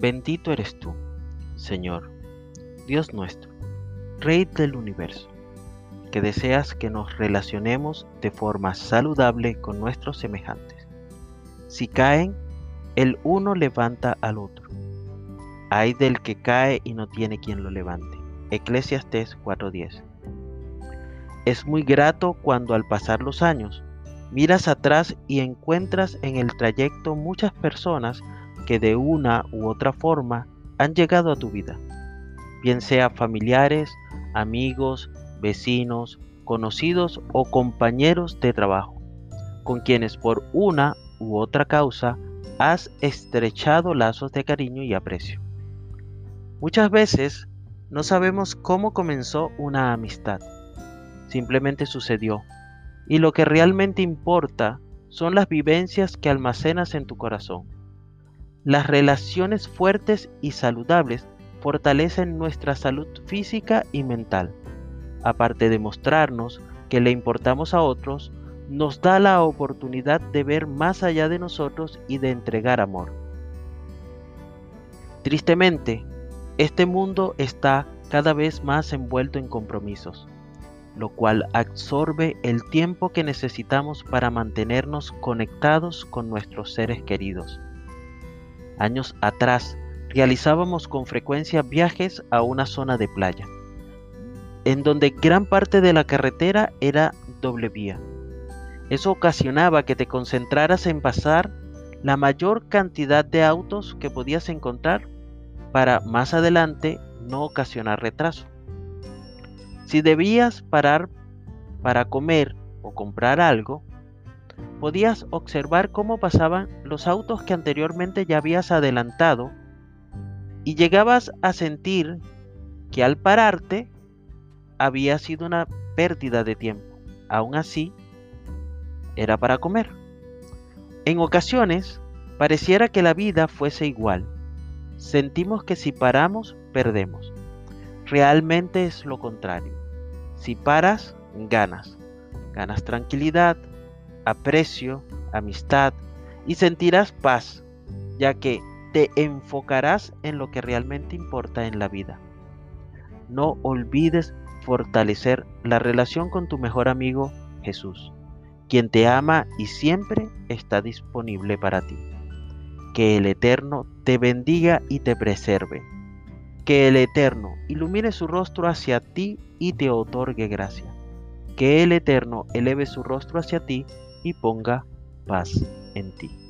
Bendito eres tú, Señor, Dios nuestro, Rey del universo, que deseas que nos relacionemos de forma saludable con nuestros semejantes. Si caen, el uno levanta al otro. Hay del que cae y no tiene quien lo levante. Eclesiastés 4:10. Es muy grato cuando al pasar los años miras atrás y encuentras en el trayecto muchas personas que de una u otra forma han llegado a tu vida, bien sea familiares, amigos, vecinos, conocidos o compañeros de trabajo, con quienes por una u otra causa has estrechado lazos de cariño y aprecio. Muchas veces no sabemos cómo comenzó una amistad, simplemente sucedió, y lo que realmente importa son las vivencias que almacenas en tu corazón. Las relaciones fuertes y saludables fortalecen nuestra salud física y mental. Aparte de mostrarnos que le importamos a otros, nos da la oportunidad de ver más allá de nosotros y de entregar amor. Tristemente, este mundo está cada vez más envuelto en compromisos, lo cual absorbe el tiempo que necesitamos para mantenernos conectados con nuestros seres queridos. Años atrás realizábamos con frecuencia viajes a una zona de playa, en donde gran parte de la carretera era doble vía. Eso ocasionaba que te concentraras en pasar la mayor cantidad de autos que podías encontrar para más adelante no ocasionar retraso. Si debías parar para comer o comprar algo, podías observar cómo pasaban los autos que anteriormente ya habías adelantado y llegabas a sentir que al pararte había sido una pérdida de tiempo. Aún así, era para comer. En ocasiones, pareciera que la vida fuese igual. Sentimos que si paramos, perdemos. Realmente es lo contrario. Si paras, ganas. Ganas tranquilidad, aprecio, amistad y sentirás paz, ya que te enfocarás en lo que realmente importa en la vida. No olvides fortalecer la relación con tu mejor amigo Jesús, quien te ama y siempre está disponible para ti. Que el Eterno te bendiga y te preserve. Que el Eterno ilumine su rostro hacia ti y te otorgue gracia. Que el Eterno eleve su rostro hacia ti y ponga paz en ti.